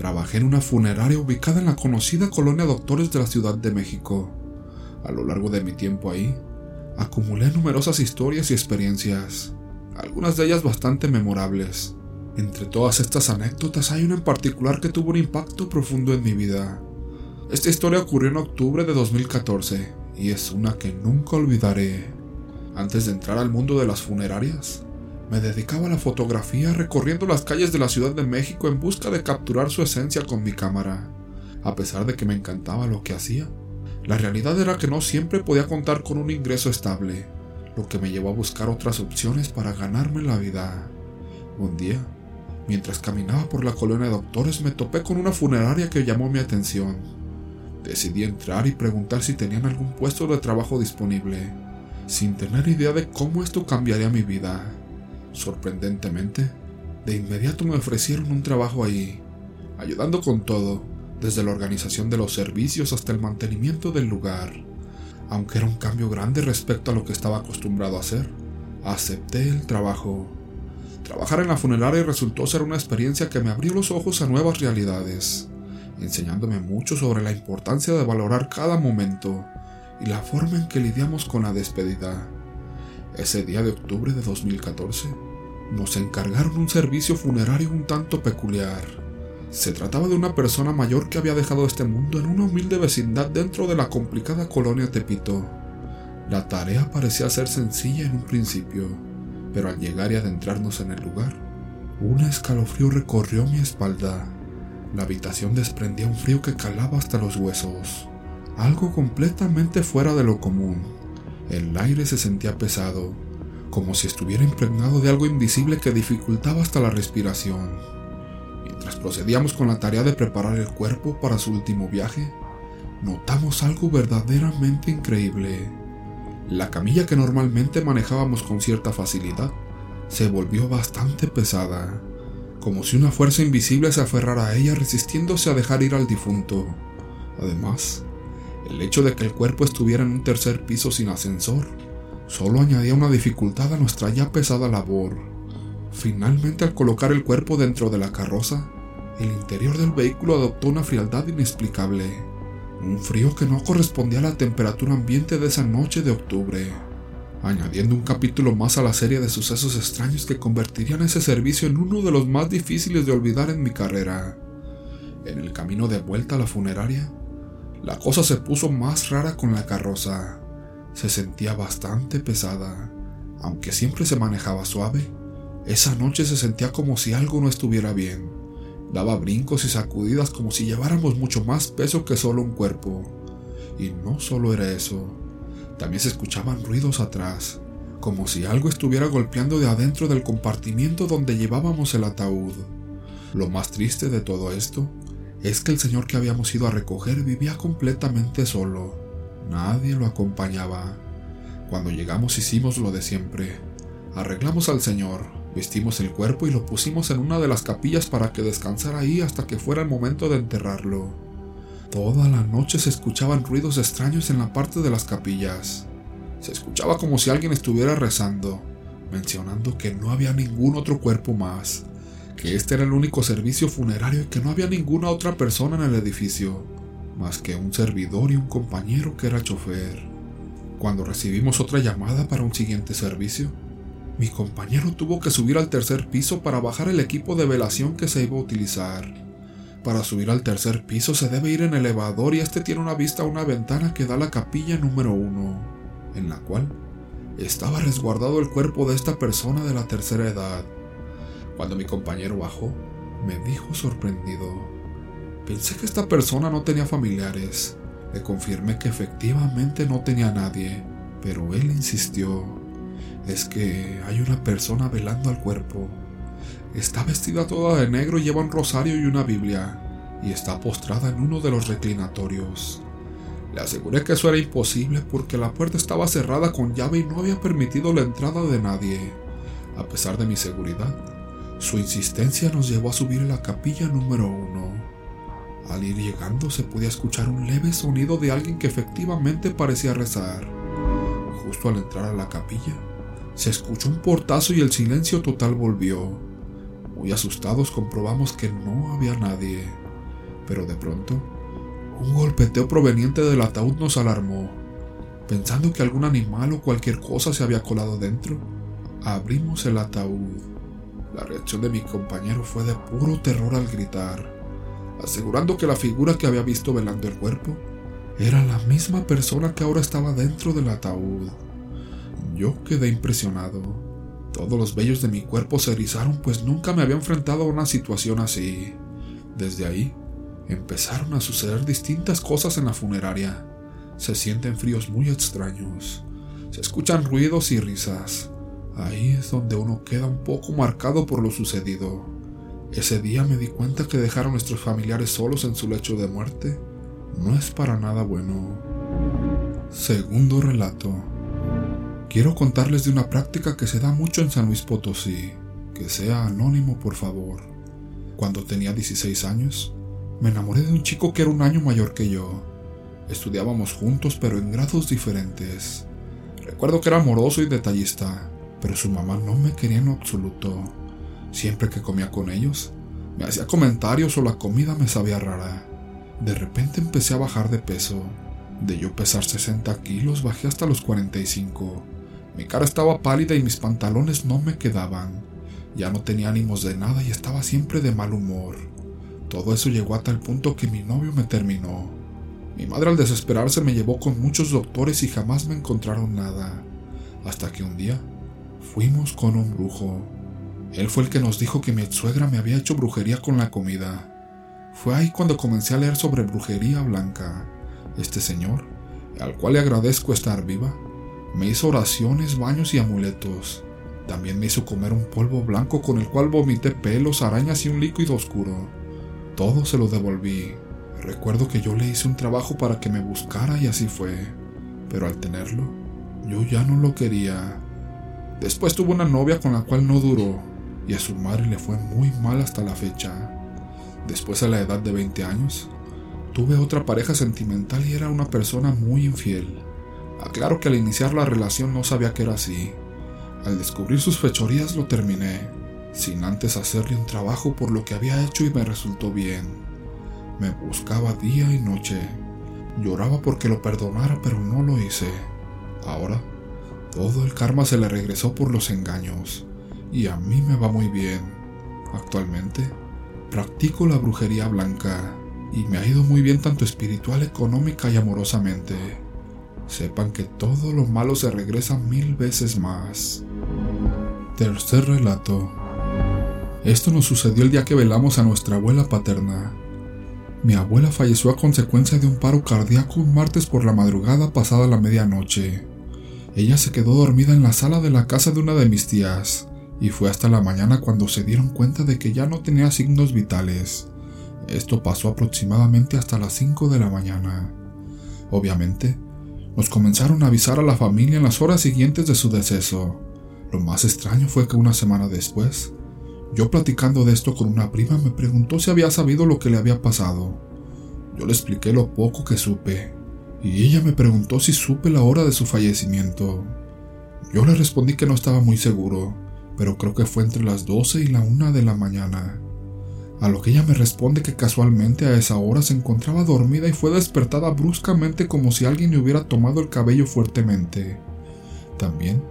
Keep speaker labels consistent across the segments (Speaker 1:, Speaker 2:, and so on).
Speaker 1: Trabajé en una funeraria ubicada en la conocida colonia Doctores de la Ciudad de México. A lo largo de mi tiempo ahí, acumulé numerosas historias y experiencias, algunas de ellas bastante memorables. Entre todas estas anécdotas hay una en particular que tuvo un impacto profundo en mi vida. Esta historia ocurrió en octubre de 2014 y es una que nunca olvidaré. Antes de entrar al mundo de las funerarias, me dedicaba a la fotografía recorriendo las calles de la Ciudad de México en busca de capturar su esencia con mi cámara. A pesar de que me encantaba lo que hacía, la realidad era que no siempre podía contar con un ingreso estable, lo que me llevó a buscar otras opciones para ganarme la vida. Un día, mientras caminaba por la colonia de doctores, me topé con una funeraria que llamó mi atención. Decidí entrar y preguntar si tenían algún puesto de trabajo disponible, sin tener idea de cómo esto cambiaría mi vida. Sorprendentemente, de inmediato me ofrecieron un trabajo ahí, ayudando con todo, desde la organización de los servicios hasta el mantenimiento del lugar. Aunque era un cambio grande respecto a lo que estaba acostumbrado a hacer, acepté el trabajo. Trabajar en la funeraria resultó ser una experiencia que me abrió los ojos a nuevas realidades, enseñándome mucho sobre la importancia de valorar cada momento y la forma en que lidiamos con la despedida. Ese día de octubre de 2014, nos encargaron un servicio funerario un tanto peculiar. Se trataba de una persona mayor que había dejado este mundo en una humilde vecindad dentro de la complicada colonia Tepito. La tarea parecía ser sencilla en un principio, pero al llegar y adentrarnos en el lugar, un escalofrío recorrió mi espalda. La habitación desprendía un frío que calaba hasta los huesos, algo completamente fuera de lo común. El aire se sentía pesado, como si estuviera impregnado de algo invisible que dificultaba hasta la respiración. Mientras procedíamos con la tarea de preparar el cuerpo para su último viaje, notamos algo verdaderamente increíble. La camilla que normalmente manejábamos con cierta facilidad se volvió bastante pesada, como si una fuerza invisible se aferrara a ella resistiéndose a dejar ir al difunto. Además, el hecho de que el cuerpo estuviera en un tercer piso sin ascensor solo añadía una dificultad a nuestra ya pesada labor. Finalmente, al colocar el cuerpo dentro de la carroza, el interior del vehículo adoptó una frialdad inexplicable, un frío que no correspondía a la temperatura ambiente de esa noche de octubre, añadiendo un capítulo más a la serie de sucesos extraños que convertirían ese servicio en uno de los más difíciles de olvidar en mi carrera. En el camino de vuelta a la funeraria, la cosa se puso más rara con la carroza. Se sentía bastante pesada. Aunque siempre se manejaba suave, esa noche se sentía como si algo no estuviera bien. Daba brincos y sacudidas como si lleváramos mucho más peso que solo un cuerpo. Y no solo era eso, también se escuchaban ruidos atrás, como si algo estuviera golpeando de adentro del compartimiento donde llevábamos el ataúd. Lo más triste de todo esto es que el señor que habíamos ido a recoger vivía completamente solo. Nadie lo acompañaba. Cuando llegamos hicimos lo de siempre. Arreglamos al señor, vestimos el cuerpo y lo pusimos en una de las capillas para que descansara ahí hasta que fuera el momento de enterrarlo. Toda la noche se escuchaban ruidos extraños en la parte de las capillas. Se escuchaba como si alguien estuviera rezando, mencionando que no había ningún otro cuerpo más, que este era el único servicio funerario y que no había ninguna otra persona en el edificio, más que un servidor y un compañero que era chofer. Cuando recibimos otra llamada para un siguiente servicio, mi compañero tuvo que subir al tercer piso para bajar el equipo de velación que se iba a utilizar. Para subir al tercer piso se debe ir en elevador y este tiene una vista a una ventana que da a la capilla número uno, en la cual estaba resguardado el cuerpo de esta persona de la tercera edad. Cuando mi compañero bajó, me dijo sorprendido, pensé que esta persona no tenía familiares. Le confirmé que efectivamente no tenía nadie, pero él insistió. Es que hay una persona velando al cuerpo. Está vestida toda de negro lleva un rosario y una Biblia, y está postrada en uno de los reclinatorios. Le aseguré que eso era imposible porque la puerta estaba cerrada con llave y no había permitido la entrada de nadie. A pesar de mi seguridad, su insistencia nos llevó a subir a la capilla número uno. Al ir llegando se podía escuchar un leve sonido de alguien que efectivamente parecía rezar. Justo al entrar a la capilla, se escuchó un portazo y el silencio total volvió. Muy asustados comprobamos que no había nadie. Pero de pronto, un golpeteo proveniente del ataúd nos alarmó. Pensando que algún animal o cualquier cosa se había colado dentro, abrimos el ataúd. La reacción de mi compañero fue de puro terror al gritar, asegurando que la figura que había visto velando el cuerpo era la misma persona que ahora estaba dentro del ataúd. Yo quedé impresionado. Todos los vellos de mi cuerpo se erizaron pues nunca me había enfrentado a una situación así. Desde ahí empezaron a suceder distintas cosas en la funeraria. Se sienten fríos muy extraños. Se escuchan ruidos y risas. Ahí es donde uno queda un poco marcado por lo sucedido. Ese día me di cuenta que dejar a nuestros familiares solos en su lecho de muerte no es para nada bueno. Segundo relato. Quiero contarles de una práctica que se da mucho en San Luis Potosí. Que sea anónimo, por favor. Cuando tenía 16 años, me enamoré de un chico que era un año mayor que yo. Estudiábamos juntos pero en grados diferentes. Recuerdo que era amoroso y detallista, pero su mamá no me quería en absoluto. Siempre que comía con ellos, me hacía comentarios o la comida me sabía rara. De repente empecé a bajar de peso. De yo pesar 60 kilos bajé hasta los 45. Mi cara estaba pálida y mis pantalones no me quedaban. Ya no tenía ánimos de nada y estaba siempre de mal humor. Todo eso llegó a tal punto que mi novio me terminó. Mi madre al desesperarse me llevó con muchos doctores y jamás me encontraron nada. Hasta que un día fuimos con un brujo. Él fue el que nos dijo que mi suegra me había hecho brujería con la comida. Fue ahí cuando comencé a leer sobre brujería blanca. Este señor, al cual le agradezco estar viva, me hizo oraciones, baños y amuletos. También me hizo comer un polvo blanco con el cual vomité pelos, arañas y un líquido oscuro. Todo se lo devolví. Recuerdo que yo le hice un trabajo para que me buscara y así fue. Pero al tenerlo, yo ya no lo quería. Después tuvo una novia con la cual no duró y a su madre le fue muy mal hasta la fecha. Después a la edad de 20 años, tuve otra pareja sentimental y era una persona muy infiel. Aclaro que al iniciar la relación no sabía que era así. Al descubrir sus fechorías lo terminé, sin antes hacerle un trabajo por lo que había hecho y me resultó bien. Me buscaba día y noche. Lloraba porque lo perdonara, pero no lo hice. Ahora, todo el karma se le regresó por los engaños, y a mí me va muy bien. Actualmente, practico la brujería blanca, y me ha ido muy bien tanto espiritual, económica y amorosamente sepan que todo lo malo se regresa mil veces más. Tercer relato. Esto nos sucedió el día que velamos a nuestra abuela paterna. Mi abuela falleció a consecuencia de un paro cardíaco un martes por la madrugada pasada la medianoche. Ella se quedó dormida en la sala de la casa de una de mis tías, y fue hasta la mañana cuando se dieron cuenta de que ya no tenía signos vitales. Esto pasó aproximadamente hasta las 5 de la mañana. Obviamente, nos comenzaron a avisar a la familia en las horas siguientes de su deceso. Lo más extraño fue que una semana después, yo platicando de esto con una prima me preguntó si había sabido lo que le había pasado. Yo le expliqué lo poco que supe, y ella me preguntó si supe la hora de su fallecimiento. Yo le respondí que no estaba muy seguro, pero creo que fue entre las 12 y la 1 de la mañana. A lo que ella me responde que casualmente a esa hora se encontraba dormida y fue despertada bruscamente como si alguien le hubiera tomado el cabello fuertemente. También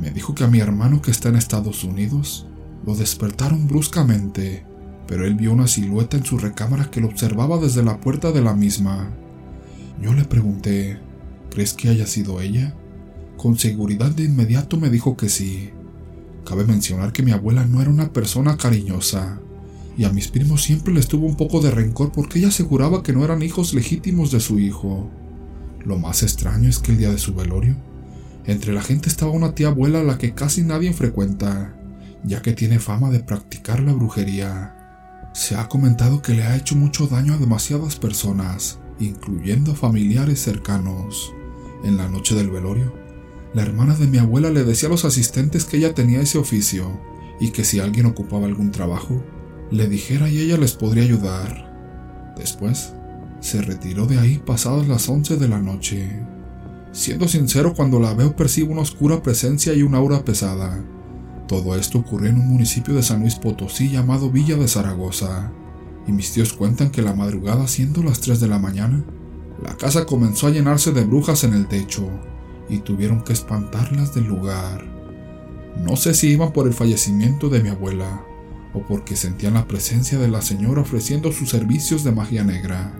Speaker 1: me dijo que a mi hermano que está en Estados Unidos lo despertaron bruscamente, pero él vio una silueta en su recámara que lo observaba desde la puerta de la misma. Yo le pregunté, ¿crees que haya sido ella? Con seguridad de inmediato me dijo que sí. Cabe mencionar que mi abuela no era una persona cariñosa, y a mis primos siempre les tuvo un poco de rencor porque ella aseguraba que no eran hijos legítimos de su hijo. Lo más extraño es que el día de su velorio, entre la gente estaba una tía abuela a la que casi nadie frecuenta, ya que tiene fama de practicar la brujería. Se ha comentado que le ha hecho mucho daño a demasiadas personas, incluyendo familiares cercanos. En la noche del velorio, la hermana de mi abuela le decía a los asistentes que ella tenía ese oficio y que si alguien ocupaba algún trabajo, le dijera y ella les podría ayudar. Después, se retiró de ahí pasadas las once de la noche. Siendo sincero, cuando la veo percibo una oscura presencia y una aura pesada. Todo esto ocurrió en un municipio de San Luis Potosí llamado Villa de Zaragoza. Y mis tíos cuentan que la madrugada, siendo las 3 de la mañana, la casa comenzó a llenarse de brujas en el techo y tuvieron que espantarlas del lugar. No sé si iban por el fallecimiento de mi abuela o porque sentían la presencia de la señora ofreciendo sus servicios de magia negra.